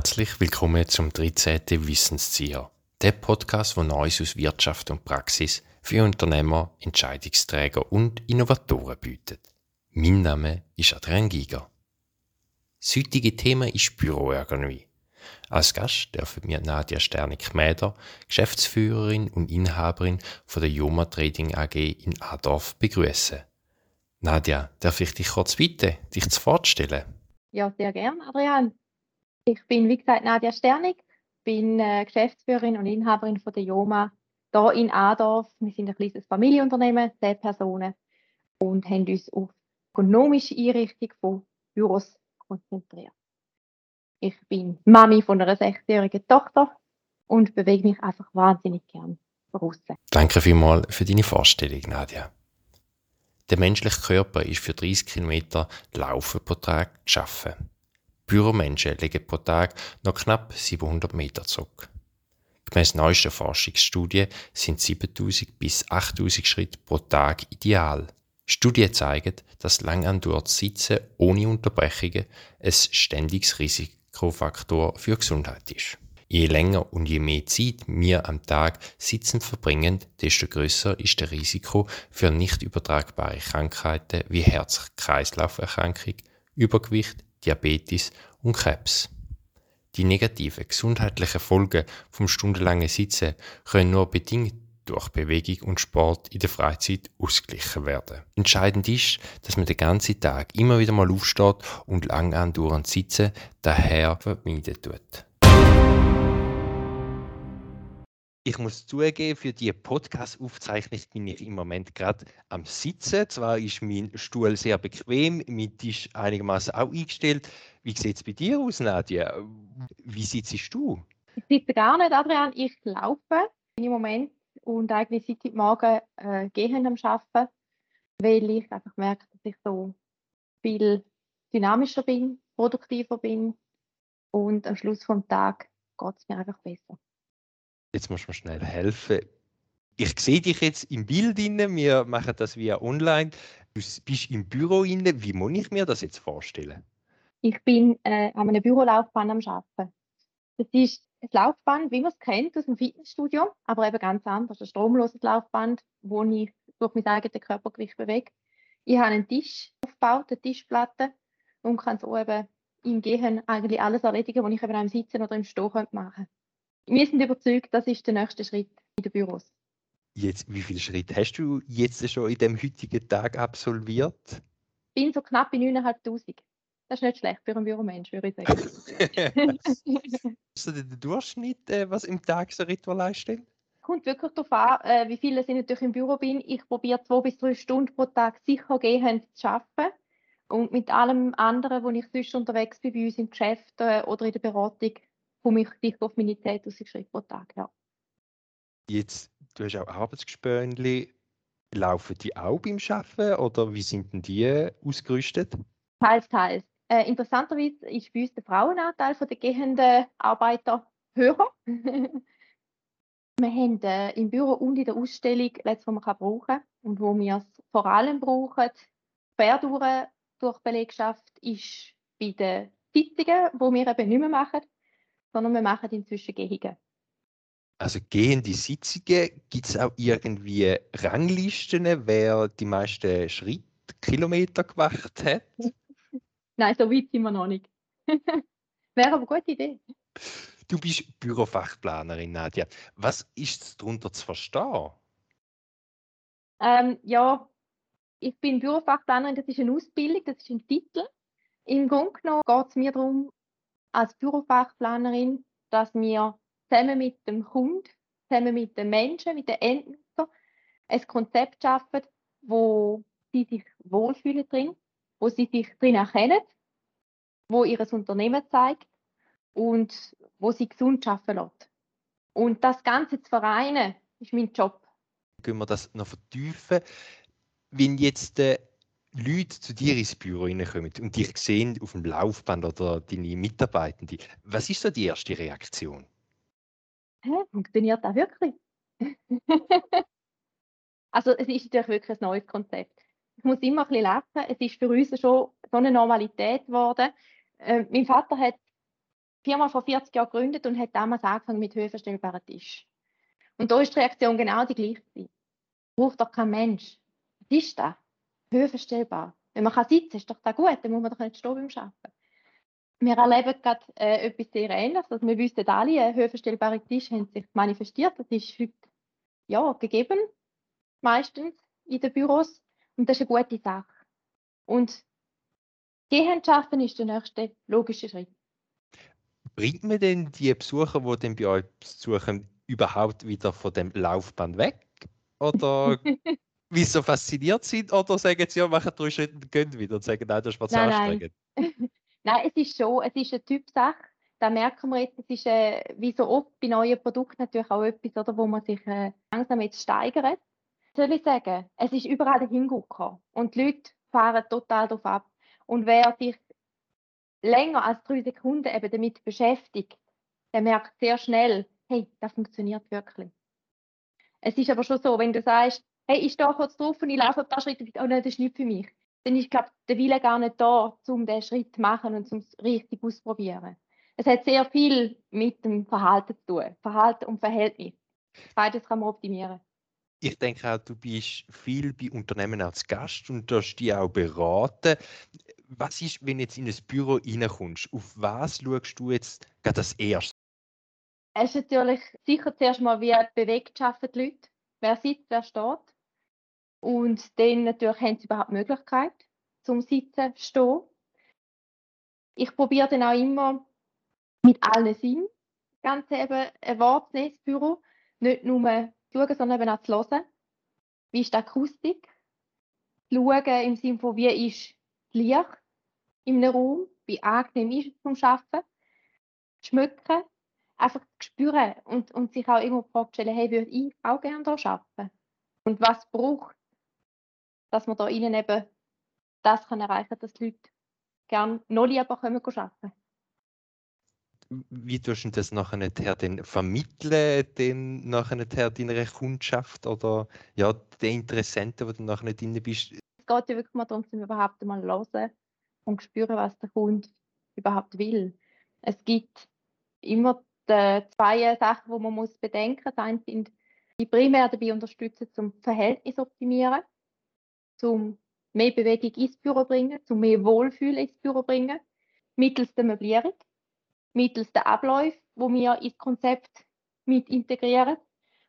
Herzlich willkommen zum 13. Wissenszieher, der Podcast, wo Neues aus Wirtschaft und Praxis für Unternehmer, Entscheidungsträger und Innovatoren bietet. Mein Name ist Adrian Giger. Das heutige Thema ist Büroergonomie. Als Gast dürfen wir Nadia Sternig-Mäder, Geschäftsführerin und Inhaberin von der Joma Trading AG in Adorf, begrüßen. Nadia, darf ich dich kurz bitten, dich zu vorstellen? Ja, sehr gern, Adrian. Ich bin, wie gesagt, Nadia Sternig, bin äh, Geschäftsführerin und Inhaberin von der Joma hier in Adorf. Wir sind ein kleines Familienunternehmen, zehn Personen und haben uns auf ökonomische Einrichtung von Büros konzentriert. Ich bin Mami von einer 60-jährigen Tochter und bewege mich einfach wahnsinnig gern draußen. Danke vielmals für deine Vorstellung, Nadia. Der menschliche Körper ist für 30 Kilometer Laufen pro Tag geschaffen. Büromenschen legen pro Tag noch knapp 700 Meter zurück. Gemäss neuesten Forschungsstudien sind 7000 bis 8000 Schritte pro Tag ideal. Studien zeigen, dass lang andauerndes Sitzen ohne Unterbrechungen ein ständiges Risikofaktor für Gesundheit ist. Je länger und je mehr Zeit wir am Tag sitzend verbringen, desto größer ist das Risiko für nicht übertragbare Krankheiten wie Herz-Kreislauf-Erkrankung, Übergewicht, Diabetes und Krebs. Die negativen gesundheitlichen Folgen vom stundenlangen Sitzen können nur bedingt durch Bewegung und Sport in der Freizeit ausgeglichen werden. Entscheidend ist, dass man den ganzen Tag immer wieder mal aufsteht und lang andauernd sitzen daher vermeiden tut. Ich muss zugeben, für die Podcast-Aufzeichnung bin ich im Moment gerade am Sitzen. Zwar ist mein Stuhl sehr bequem, mein Tisch einigermaßen auch eingestellt. Wie sieht es bei dir aus, Nadja? Wie sitzt du? Ich sitze gar nicht, Adrian. Ich laufe im Moment und eigentlich seit heute Morgen äh, gehen am Arbeiten, weil ich einfach merke, dass ich so viel dynamischer bin, produktiver bin und am Schluss des Tages geht es mir einfach besser jetzt muss man schnell helfen. Ich sehe dich jetzt im Bild inne, wir machen das via online. Du bist im Büro inne. Wie muss ich mir das jetzt vorstellen? Ich bin äh, an einer Bürolaufbahn am Arbeiten. Das ist ein Laufband, wie man es kennt aus dem Fitnessstudio, aber eben ganz anders. Ein stromloses Laufband, wo ich durch mein eigenes Körpergewicht bewege. Ich habe einen Tisch aufgebaut, eine Tischplatte und kann so eben im Gehen eigentlich alles erledigen, was ich eben am Sitzen oder im Stehen machen könnte. Wir sind überzeugt, das ist der nächste Schritt in den Büros. Jetzt, wie viele Schritte hast du jetzt schon in dem heutigen Tag absolviert? Ich bin so knapp bei 9'500. Das ist nicht schlecht für einen Büromensch, würde ich sagen. ist das der Durchschnitt, äh, was im Tag so Ritual leistet? Kommt wirklich darauf an, äh, wie viele ich natürlich im Büro bin. Ich probiere zwei bis drei Stunden pro Tag sicher gehend zu arbeiten. Und mit allem anderen, wo ich sonst unterwegs bin, bei uns im Geschäft äh, oder in der Beratung, komme ich dicht auf meine 10.000 Schritte pro Tag. Ja. Jetzt, du hast auch Arbeitsgespönchen. Laufen die auch beim Arbeiten oder wie sind denn die ausgerüstet? Teils, teils. Äh, interessanterweise ist bei uns der Frauenanteil der gehenden Arbeiter höher. wir haben äh, im Büro und in der Ausstellung letztes, was man kann brauchen und wo wir es vor allem brauchen, quer durch, durch Belegschaft, ist bei den Sitzungen, die wir eben nicht mehr machen, sondern wir machen inzwischen Gehege. Also gehende Sitzungen, gibt es auch irgendwie Ranglisten, wer die meisten Schrittkilometer gemacht hat? Nein, so weit sind wir noch nicht. Wäre aber eine gute Idee. Du bist Bürofachplanerin, Nadja. Was ist darunter zu verstehen? Ähm, ja, ich bin Bürofachplanerin, das ist eine Ausbildung, das ist ein Titel. Im Grunde genommen geht es mir darum, als Bürofachplanerin, dass wir zusammen mit dem Kunden, zusammen mit den Menschen, mit den Endnutzern ein Konzept schaffen, wo sie sich wohlfühlen drin, wo sie sich drin erkennen, wo ihr Unternehmen zeigt und wo sie gesund arbeiten lässt. Und das Ganze zu vereinen, ist mein Job. Können wir das noch vertiefen? Wenn jetzt äh, Leute zu dir ins Büro reinkommen und dich sehen auf dem Laufband oder deine Mitarbeitenden, was ist so die erste Reaktion? Hä, funktioniert das wirklich? also es ist natürlich wirklich ein neues Konzept. Ich muss immer ein bisschen lachen. Es ist für uns schon so eine Normalität geworden. Äh, mein Vater hat die Firma vor 40 Jahren gegründet und hat damals angefangen mit höhenverstellbaren Tisch. Und da ist die Reaktion genau die gleiche. Braucht doch kein Mensch. Was ist das? Höhenverstellbar. Wenn man kann sitzen ist doch das gut, dann muss man doch nicht stehen beim Arbeiten. Wir erleben gerade äh, etwas sehr Ähnliches. Also wir wissen alle, höhenverstellbare Tische haben sich manifestiert. Das ist heute ja, gegeben, meistens in den Büros. Und das ist eine gute Sache. Und Gehend schaffen ist der nächste logische Schritt. Bringt man denn die Besucher, die dann bei euch besuchen, überhaupt wieder von dem Laufband weg? Oder wie so fasziniert sind? Oder sagen sie, ja, machen drei Schritte und gehen wieder und sagen, nein, das ist was nein, anstrengend? Nein. nein, es ist schon, es ist eine Typsache. Da merken wir jetzt, es ist äh, wie so oft bei neuen Produkten natürlich auch etwas, oder, wo man sich äh, langsam jetzt steigert. Soll ich sagen, es ist überall hingekommen und die Leute fahren total darauf ab. Und wer sich länger als drei Sekunden eben damit beschäftigt, der merkt sehr schnell, hey, das funktioniert wirklich. Es ist aber schon so, wenn du sagst, hey, ich stehe kurz drauf und ich laufe ein paar Schritte, oh nein, das ist nicht für mich, dann ist, glaube der Wille gar nicht da, um diesen Schritt zu machen und um es richtig auszuprobieren. Es hat sehr viel mit dem Verhalten zu tun, Verhalten und Verhältnis. Beides kann man optimieren. Ich denke auch, du bist viel bei Unternehmen als Gast und darfst die auch beraten was ist, wenn du jetzt in ein Büro reinkommst? Auf was schaust du jetzt gerade das erste? Es ist natürlich sicher zuerst mal, wie bewegt arbeiten die Leute. Wer sitzt, wer steht. Und dann natürlich haben sie überhaupt die Möglichkeit zum Sitzen, stehen. Ich probiere dann auch immer mit allen Sinnen ganz eben ein wahrzunehmen, das Büro. Nicht nur zu schauen, sondern eben auch zu hören. Wie ist die Akustik? Schauen im Sinne von, wie ist das Licht? in einem Raum, wie angenehm ist es zum Arbeiten, schmücken, einfach spüren und, und sich auch immer die hey, würde ich auch gerne hier arbeiten? Und was braucht dass man da ihnen eben das kann erreichen dass die Leute gerne noch lieber kommen arbeiten wie tust du das nachher den vermitteln, den nachher deiner Kundschaft oder ja, den Interessenten, wo du nachher drin bist? Es geht ja wirklich mal darum, dass wir überhaupt mal hören, und spüren, was der Kunde überhaupt will. Es gibt immer zwei Sachen, die man muss bedenken muss. Das eine sind, die primär dabei unterstützen, zum Verhältnis zu optimieren, zum mehr Bewegung ins Büro bringen, zum mehr Wohlfühlen ins Büro bringen, mittels der Möblierung, mittels der Abläufe, wo wir ins Konzept mit integrieren.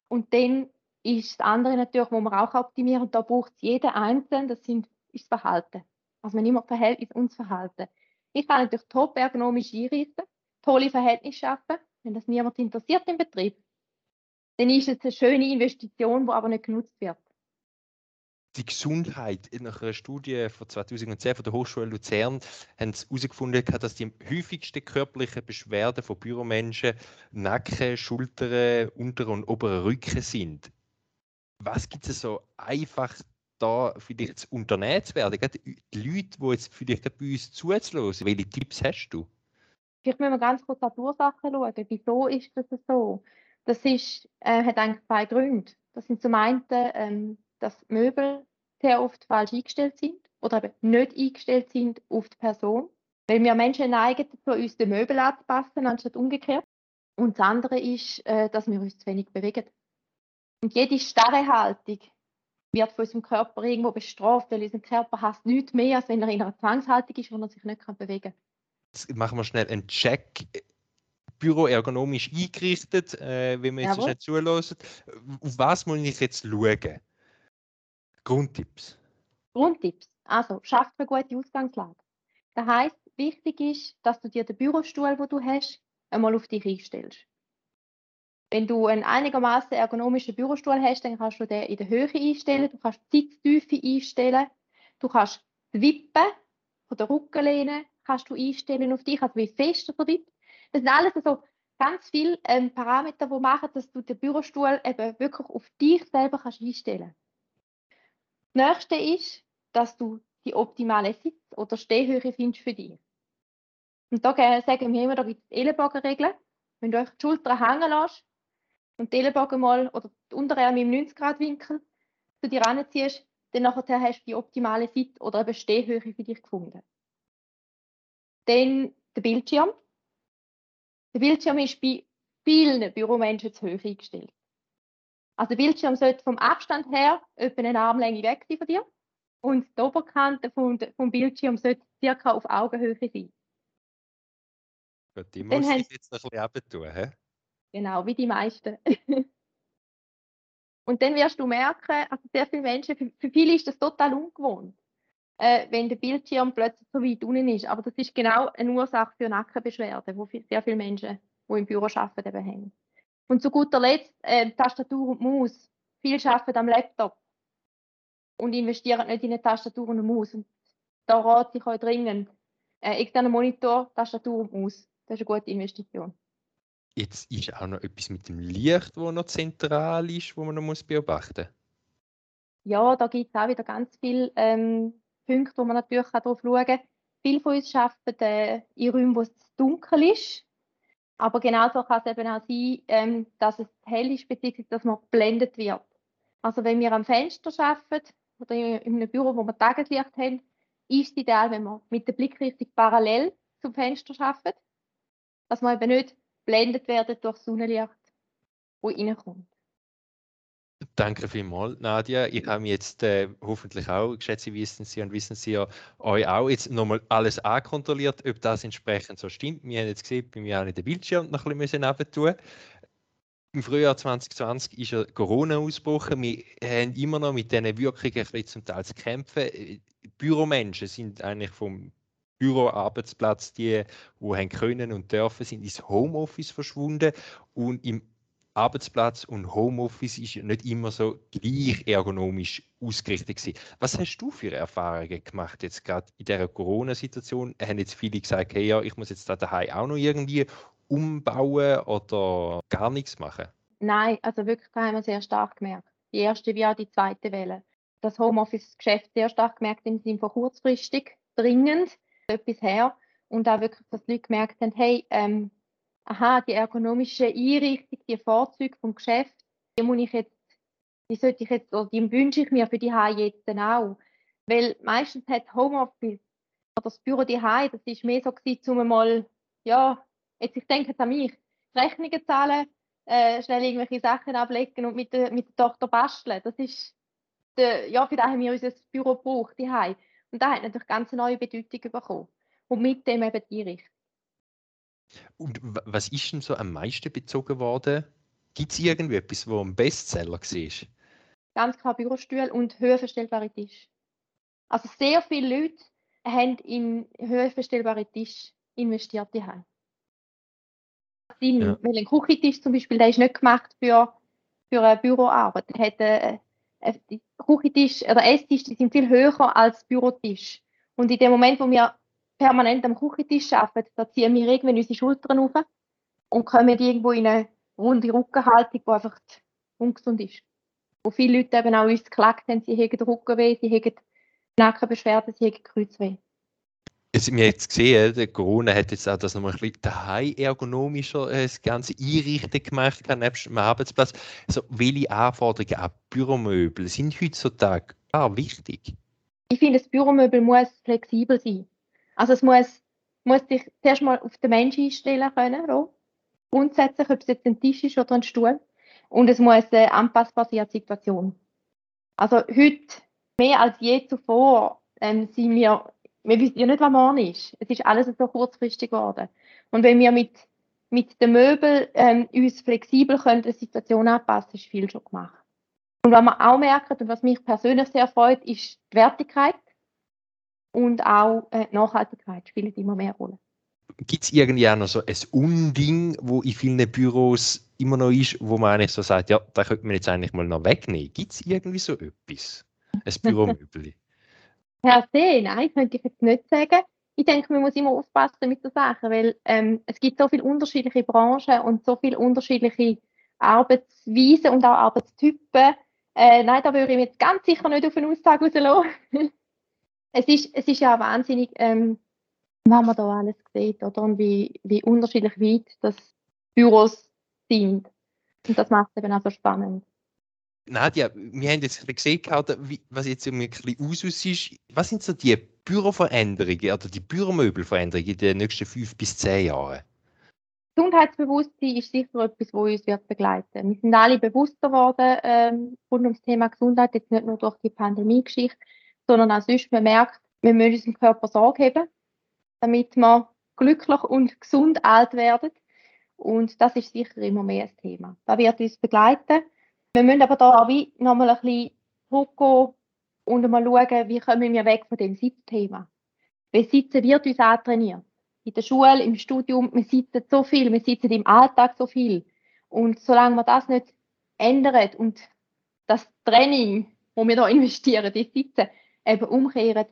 Und dann ist das andere natürlich, wo wir auch optimieren, da braucht es jeder Einzelne, das sind, ist das Verhalten. Also man immer Verhältnis und Verhalten. Ich kann natürlich top ergonomisch einrichten, tolle Verhältnisse schaffen. Wenn das niemand interessiert im Betrieb, dann ist es eine schöne Investition, die aber nicht genutzt wird. Die Gesundheit in einer Studie von 2010 von der Hochschule Luzern haben sie herausgefunden, dass die häufigsten körperlichen Beschwerden von Büromenschen Nacken, Schultern, unteren und oberen Rücken sind. Was gibt es so einfach da vielleicht zu unternehmen zu werden? Die Leute, die jetzt vielleicht bei uns zuzulassen, welche Tipps hast du? Vielleicht müssen wir ganz kurz an die Ursachen schauen. Wieso ist das so? Das ist, äh, hat eigentlich zwei Gründe. Das sind zum einen, ähm, dass Möbel sehr oft falsch eingestellt sind oder eben nicht eingestellt sind auf die Person. Weil wir Menschen neigen dazu, uns die Möbel anzupassen, anstatt umgekehrt. Und das andere ist, äh, dass wir uns zu wenig bewegen. Und jede starre Haltung wird von unserem Körper irgendwo bestraft, weil unser Körper hasst nichts mehr, als wenn er in einer Zwangshaltung ist, wo er sich nicht bewegen kann. Jetzt machen wir schnell einen Check. Büro ergonomisch eingerichtet, äh, wenn man jetzt nicht zulässt. Auf was muss ich jetzt schauen? Grundtipps. Grundtipps. Also, schafft eine gute Ausgangslage. Das heisst, wichtig ist, dass du dir den Bürostuhl, den du hast, einmal auf dich einstellst. Wenn du einen einigermaßen ergonomischen Bürostuhl hast, dann kannst du den in der Höhe einstellen, du kannst die Sitztiefe einstellen, du kannst die Wippen von der Rückenlehne kannst du einstellen auf dich, also wie fest er wird. Das sind alles so ganz viele ähm, Parameter, die machen, dass du den Bürostuhl eben wirklich auf dich selber kannst einstellen kannst. Das nächste ist, dass du die optimale Sitz- oder Stehhöhe findest für dich. Und da sagen wir immer, da gibt es Ellenbogenregeln. Wenn du euch die Schultern hängen lässt, und die Ellenbogen mal oder die Unterarme im 90-Grad-Winkel zu dir ranziehst, dann nachher hast du die optimale Sitz- oder eben Stehhöhe für dich gefunden. Dann der Bildschirm. Der Bildschirm ist bei vielen Büromenschen zu hoch eingestellt. Also der Bildschirm sollte vom Abstand her etwa eine Armlänge weg sein von dir und die Oberkante vom, vom Bildschirm sollte circa auf Augenhöhe sein. Gut, die muss ich jetzt noch ein bisschen tun, hä? Genau, wie die meisten. und dann wirst du merken, also sehr viele Menschen, für, für viele ist das total ungewohnt, äh, wenn der Bildschirm plötzlich so weit unten ist. Aber das ist genau eine Ursache für Nackenbeschwerden, wo sehr viele Menschen, die im Büro arbeiten, eben haben. Und zu guter Letzt äh, Tastatur und Maus. Viele arbeiten am Laptop und investieren nicht in eine Tastatur und eine Maus. Und da rate ich euch dringend. Äh, externer Monitor, Tastatur und Maus. Das ist eine gute Investition. Jetzt ist auch noch etwas mit dem Licht, wo noch zentral ist, wo man noch muss beobachten muss. Ja, da gibt es auch wieder ganz viele ähm, Punkte, wo man natürlich darauf schauen kann. Viele von uns arbeiten äh, in Räumen, wo es dunkel ist. Aber genauso kann es eben auch sein, ähm, dass es hell ist, beziehungsweise dass man geblendet wird. Also wenn wir am Fenster arbeiten oder in einem Büro, wo wir Tageslicht haben, ist es ideal, wenn man mit der Blickrichtung parallel zum Fenster arbeitet, dass man eben nicht blendet werden durch Sonnenlicht, das reinkommt. Danke vielmals, Nadia. Ich habe jetzt äh, hoffentlich auch, geschätze wissen Sie und wissen Sie ja euch auch, jetzt nochmal alles ankontrolliert, ob das entsprechend so stimmt. Wir haben jetzt gesehen, bei mir auch den Bildschirm noch ein bisschen tun. Im Frühjahr 2020 ist ja Corona ausgebrochen. Wir haben immer noch mit diesen Wirkungen zum Teil zu kämpfen. Büromenschen sind eigentlich vom Büroarbeitsplatz, die, die können und dürfen, sind ins Homeoffice verschwunden und im Arbeitsplatz und Homeoffice ist nicht immer so gleich ergonomisch ausgerichtet gewesen. Was hast du für Erfahrungen gemacht jetzt gerade in dieser Corona-Situation? Haben jetzt viele gesagt, hey, ja, ich muss jetzt da daheim auch noch irgendwie umbauen oder gar nichts machen? Nein, also wirklich, da haben wir sehr stark gemerkt. Die erste wie auch die zweite Welle. Das Homeoffice-Geschäft sehr stark gemerkt im Sinne von kurzfristig, dringend, etwas her. Und auch wirklich, dass die Leute gemerkt haben, hey, ähm, aha, die ergonomische Einrichtung, die Vorzüge vom Geschäft, die muss ich jetzt, die sollte ich jetzt, oder die wünsche ich mir für die Hause jetzt auch. Weil meistens hat Homeoffice oder das Büro die das ist mehr so gewesen, um mal, ja, jetzt ich denke an mich, Rechnungen zahlen, äh, schnell irgendwelche Sachen ablegen und mit der, mit der Tochter basteln. Das ist, der, ja, für das haben wir unser Büro gebraucht, die Und da hat natürlich ganz neue Bedeutung bekommen. Und mit dem eben die Einrichtung. Und was ist denn so am meisten bezogen worden? Gibt es irgendwie etwas, wo ein Bestseller war? Ganz klar Bürostuhl und höhenverstellbare Tisch. Also sehr viele Leute haben in höhenverstellbare Tisch investiert. Ja. Weil ein Küchentisch zum Beispiel, der ist nicht gemacht für, für eine Büroarbeit. Der hat äh, äh, Küchentisch oder Esstisch, die sind viel höher als Bürotisch. Und in dem Moment, wo wir permanent am Küchentisch arbeiten, da ziehen wir irgendwann unsere Schultern auf und kommen irgendwo in eine runde Rückenhaltung, die einfach ungesund ist. Wo viele Leute eben auch uns geklagt haben, sie hätten Rückenweh, sie hätten Nackenbeschwerden, sie hätten Kreuzweh. Jetzt, wir jetzt gesehen, der Corona hat jetzt auch das nochmal ein bisschen daheim ergonomischer äh, das ganze Einrichten gemacht, nebst dem Arbeitsplatz. Also, welche Anforderungen an Büromöbel sind heutzutage ah, wichtig? Ich finde, das Büromöbel muss flexibel sein. Also es muss, muss dich zuerst mal auf den Menschen einstellen können, so. grundsätzlich, ob es jetzt ein Tisch ist oder ein Stuhl. Und es muss äh, anpassbar sein an die Situation. Also heute, mehr als je zuvor, ähm, sind wir, wir wissen ja nicht, was morgen ist. Es ist alles so kurzfristig geworden. Und wenn wir mit, mit den Möbeln ähm, uns flexibel können, die Situation anpassen, ist viel schon gemacht. Und was wir auch merken und was mich persönlich sehr freut, ist die Wertigkeit und auch äh, Nachhaltigkeit spielt immer mehr Rolle. Gibt es irgendwie auch noch so ein Unding, wo in vielen Büros immer noch ist, wo man eigentlich so sagt, ja, da könnte man jetzt eigentlich mal noch wegnehmen. Gibt es irgendwie so etwas? Ein Büromöbel? Per se, nein, könnte ich jetzt nicht sagen. Ich denke, man muss immer aufpassen mit der Sache, weil ähm, es gibt so viele unterschiedliche Branchen und so viele unterschiedliche Arbeitsweisen und auch Arbeitstypen. Äh, nein, da würde ich mich jetzt ganz sicher nicht auf eine Aussage rauslassen. es ist, es ist ja wahnsinnig, ähm, was man da alles sieht, oder? Und wie, wie unterschiedlich weit das Büros sind. Und das macht es eben auch so spannend. Nadja, wir haben jetzt gesehen, was jetzt ein bisschen aus ist. Was sind so die Büroveränderungen oder die Büromöbelveränderungen in den nächsten fünf bis zehn Jahren? Gesundheitsbewusstsein ist sicher etwas, das uns wird begleiten Wir sind alle bewusster geworden ähm, rund ums Thema Gesundheit, jetzt nicht nur durch die Pandemie-Geschichte, sondern auch sonst, man merkt, wir müssen unserem Körper Sorge haben, damit wir glücklich und gesund alt werden. Und das ist sicher immer mehr ein Thema. Das wird uns begleiten. Wir müssen aber da auch wie nochmal ein bisschen zurückgehen und mal schauen, wie kommen wir weg von dem Sitzthema. Weil Sitzen wird uns antrainiert. In der Schule, im Studium, wir sitzen so viel, wir sitzen im Alltag so viel. Und solange wir das nicht ändern und das Training, wo wir da investieren, das Sitzen, eben umkehren,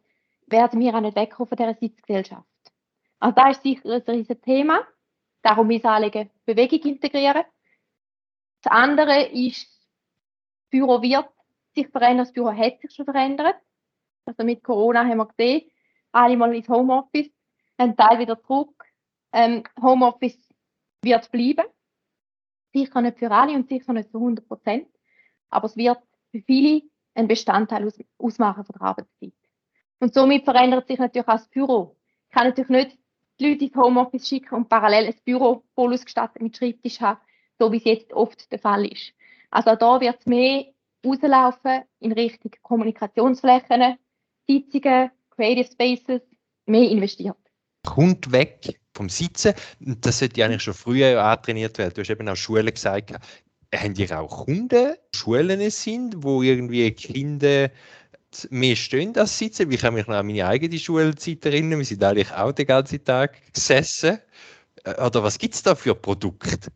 werden wir auch nicht wegkommen von dieser Sitzgesellschaft. Also das ist sicher ein riesiges Thema. Darum mein Anliegen, Bewegung integrieren. Das andere ist, das Büro wird sich verändern, das Büro hat sich schon verändert. Also mit Corona haben wir gesehen, alle mal ins Homeoffice, ein Teil wieder zurück. Ähm, Homeoffice wird bleiben. Sicher nicht für alle und sicher nicht zu 100 Prozent. Aber es wird für viele ein Bestandteil aus, ausmachen von der Arbeitszeit. Und somit verändert sich natürlich auch das Büro. Ich kann natürlich nicht die Leute ins Homeoffice schicken und parallel ein Büro voll ausgestattet mit Schreibtisch haben, so wie es jetzt oft der Fall ist. Also da wird es mehr rauslaufen in Richtung Kommunikationsflächen, Sitzungen, Creative Spaces, mehr investiert. Kommt weg vom Sitzen. Das sollte eigentlich schon früher antrainiert werden. Du hast eben auch Schulen gesagt, haben ihr auch Kunden, Schulen sind, wo irgendwie Kinder mehr stehen als sitzen. Ich kann mich noch an meine eigene Schulzeit erinnern. Wir sind eigentlich auch den ganzen Tag gesessen. Äh, oder was gibt es da für Produkte?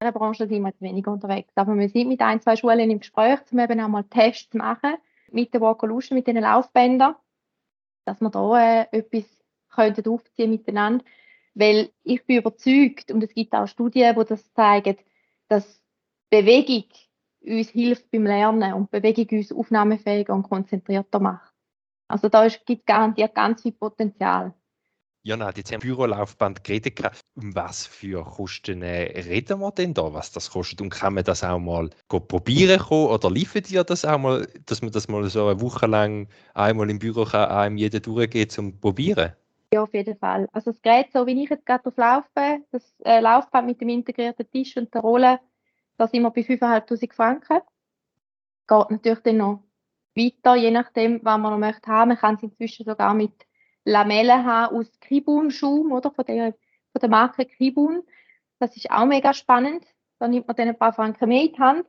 In der Branche sind wir zu wenig unterwegs. Aber wir sind mit ein, zwei Schulen im Gespräch, um eben auch mal Tests zu machen mit der Walkolution, mit den Laufbändern, dass wir da äh, etwas könnten aufziehen miteinander. Weil ich bin überzeugt, und es gibt auch Studien, die das zeigen, dass Bewegung uns hilft beim Lernen und Bewegung uns aufnahmefähiger und konzentrierter macht. Also da gibt es garantiert ganz viel Potenzial. Ja, nein, jetzt haben wir Bürolaufband geredet. Um was für Kosten reden wir denn da, was das kostet? Und kann man das auch mal probieren kommen oder liefert ihr das auch mal, dass man das mal so eine Woche lang einmal im Büro kann, einem jeder durchgeht zum Probieren? Ja, auf jeden Fall. Also das Gerät, so wie ich jetzt gerade drauf laufe, das äh, Laufband mit dem integrierten Tisch und der Rolle, da sind wir bei 5'500 Franken. Geht natürlich dann noch weiter, je nachdem, was man noch möchte haben. Man kann es inzwischen sogar mit Lamellen haben aus Kribun-Schaum, oder? Von der, von der Marke Kribun. Das ist auch mega spannend. Da nimmt man dann ein paar Franken mehr in die Hand.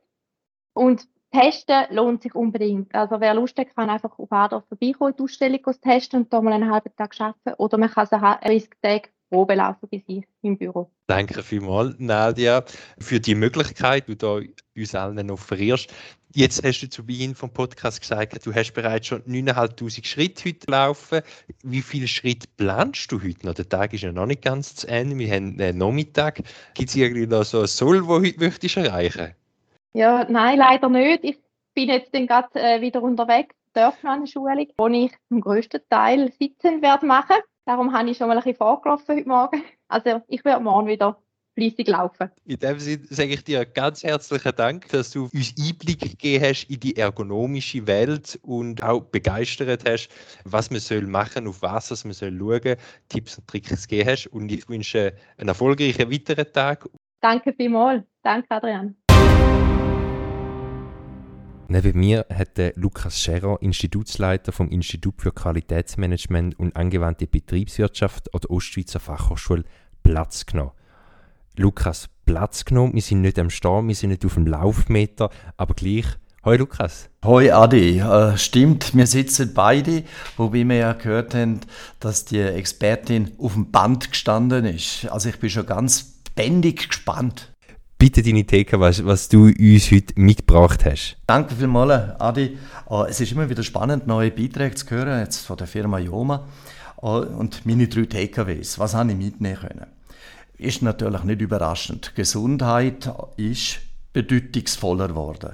Und testen lohnt sich unbedingt. Also wer Lust hat, kann einfach auf Adorf vorbeikommen, die Ausstellung testen und da mal einen halben Tag arbeiten. Oder man kann sie 30 Tage Probe laufen bei sich im Büro. Danke vielmals, Nadia, für die Möglichkeit, die du uns allen offerierst. Jetzt hast du zu Beginn vom Podcast gesagt, du hast bereits schon 9'500 Schritte heute laufen. Wie viele Schritte planst du heute noch? Der Tag ist ja noch nicht ganz zu Ende. Wir haben einen Nachmittag. Gibt es irgendwie noch so ein Soll, das du heute möchtest erreichen Ja, nein, leider nicht. Ich bin jetzt dann gerade äh, wieder unterwegs, Dörfmann-Schulung, wo ich zum größten Teil sitzen werde machen. Darum habe ich schon mal ein bisschen vorgelaufen heute Morgen. Also ich werde morgen wieder fließig laufen. In dem Sinne sage ich dir ganz herzlichen Dank, dass du uns Einblick gegeben hast in die ergonomische Welt und auch begeistert hast, was man soll machen, auf was man soll schauen, Tipps und Tricks gegeben hast. Und ich wünsche einen erfolgreichen weiteren Tag. Danke vielmals. Danke, Adrian. Neben mir hat der Lukas Scherer, Institutsleiter vom Institut für Qualitätsmanagement und angewandte Betriebswirtschaft an der Ostschweizer Fachhochschule, Platz genommen. Lukas, Platz genommen, wir sind nicht am Start, wir sind nicht auf dem Laufmeter, aber gleich. Hoi Lukas. Hoi Adi, äh, stimmt, wir sitzen beide, wobei wir ja gehört haben, dass die Expertin auf dem Band gestanden ist. Also ich bin schon ganz bändig gespannt bitte deine Theke, was, was du uns heute mitgebracht hast. Danke vielmals, Adi. Äh, es ist immer wieder spannend, neue Beiträge zu hören, jetzt von der Firma Joma. Äh, und meine drei TKWs, was habe ich mitnehmen können? Ist natürlich nicht überraschend. Gesundheit ist bedeutungsvoller geworden.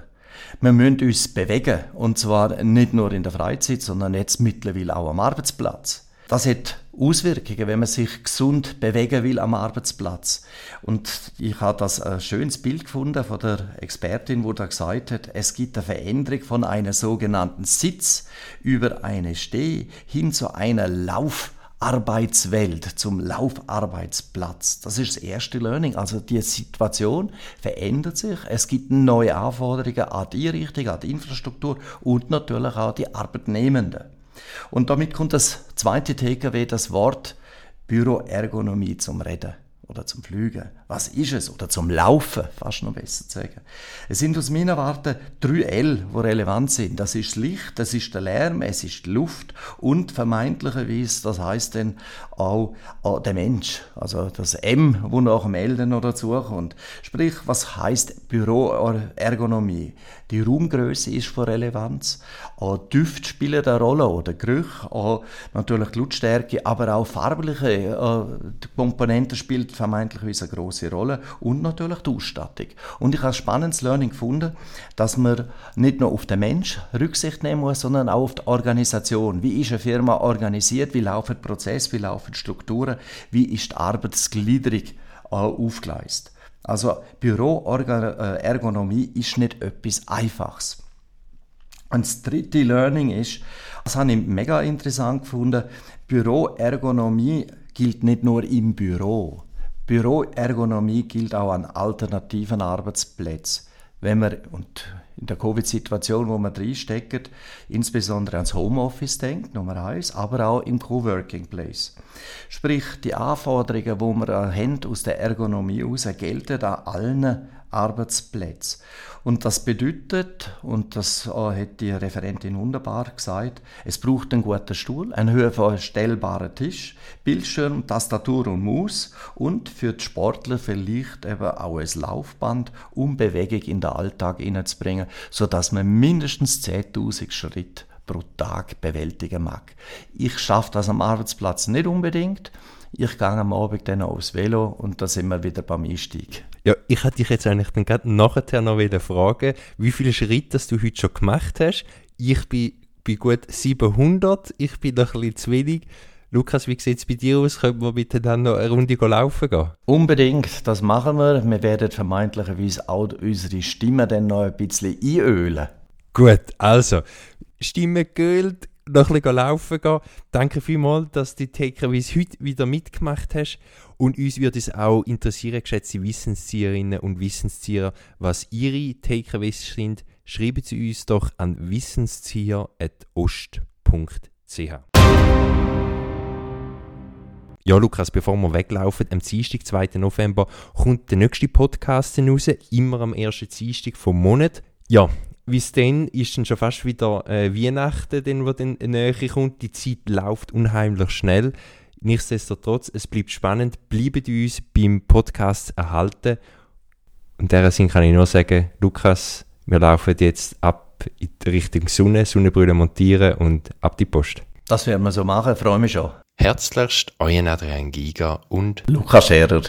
Wir müssen uns bewegen, und zwar nicht nur in der Freizeit, sondern jetzt mittlerweile auch am Arbeitsplatz. Das hat Auswirkungen, wenn man sich gesund bewegen will am Arbeitsplatz. Und ich habe das ein schönes Bild gefunden von der Expertin, wo da gesagt hat, es gibt eine Veränderung von einer sogenannten Sitz über eine Steh hin zu einer Lauf Arbeitswelt, zum Laufarbeitsplatz. Das ist das erste Learning. Also die Situation verändert sich. Es gibt neue Anforderungen an die Richtung, an die Infrastruktur und natürlich auch die Arbeitnehmenden. Und damit kommt das zweite TKW, das Wort Büroergonomie zum Reden oder zum Flügen. Was ist es? Oder zum Laufen, fast noch besser zu sagen. Es sind aus meiner Warte drei L, die relevant sind. Das ist das Licht, das ist der Lärm, es ist die Luft und vermeintlicherweise, das heißt dann auch, auch der Mensch. Also das M, wo nach dem L dann noch dazukommt. Sprich, was heißt Büroergonomie? Die Raumgröße ist von Relevanz. Auch Düfte spielen eine Rolle oder Gerüche, auch natürlich die Lautstärke, aber auch farbliche äh, Komponenten spielen vermeintlich eine große Rolle und natürlich die Ausstattung. Und ich habe ein spannendes Learning gefunden, dass man nicht nur auf den Mensch Rücksicht nehmen muss, sondern auch auf die Organisation. Wie ist eine Firma organisiert? Wie laufen Prozesse? Wie laufen Strukturen? Wie ist die Arbeitsgliederung äh, aufgeleistet? Also Büroergonomie ist nicht etwas Einfaches. Und das dritte Learning ist, das habe ich mega interessant gefunden, Büroergonomie gilt nicht nur im Büro. Büroergonomie gilt auch an alternativen Arbeitsplätzen. Wenn man, und in der Covid-Situation, wo man drinsteckt, insbesondere ans Homeoffice denkt, Nummer eins, aber auch im Coworking Place. Sprich, die Anforderungen, die wir haben aus der Ergonomie heraus, gelten an allen Arbeitsplätzen. Und das bedeutet, und das äh, hat die Referentin wunderbar gesagt, es braucht einen guten Stuhl, einen höhenverstellbaren Tisch, Bildschirm, Tastatur und Maus und für die Sportler vielleicht eben auch ein Laufband, um Bewegung in den Alltag hineinzubringen, sodass man mindestens 10.000 Schritte pro Tag bewältigen mag. Ich schaffe das am Arbeitsplatz nicht unbedingt, ich gehe am Abend dann aufs Velo und da sind wir wieder beim Einstieg. Ja, ich hätte dich jetzt eigentlich dann gerade nachher noch wieder fragen, wie viele Schritte du heute schon gemacht hast. Ich bin bei gut 700, ich bin noch ein bisschen zu wenig. Lukas, wie sieht es bei dir aus? Können wir bitte dann noch eine Runde laufen gehen? Unbedingt, das machen wir. Wir werden vermeintlicherweise auch unsere Stimme dann noch ein bisschen einölen. Gut, also, Stimme geölt, noch ein bisschen laufen gehen. Danke vielmals, dass du die Takeaways heute wieder mitgemacht hast. Und uns würde es auch interessieren, geschätzte Wissenszieherinnen und Wissenszieher, was ihre Takeaways sind. Schreiben Sie uns doch an wissenszieher.ost.ch. Ja, Lukas, bevor wir weglaufen, am Dienstag, 2. November, kommt der nächste Podcast raus, immer am ersten Dienstag vom Monat. Ja, bis dann ist dann schon fast wieder äh, Weihnachten, dann, wo dann näher kommt. Die Zeit läuft unheimlich schnell. Nichtsdestotrotz, es bleibt spannend. Bleibt uns beim Podcast erhalten. Und in diesem kann ich nur sagen, Lukas, wir laufen jetzt ab in Richtung Sonne, Sonnenbrille montieren und ab die Post. Das werden wir so machen, freue mich schon. Herzlichst, euer Adrian Giga und Lukas Scherer.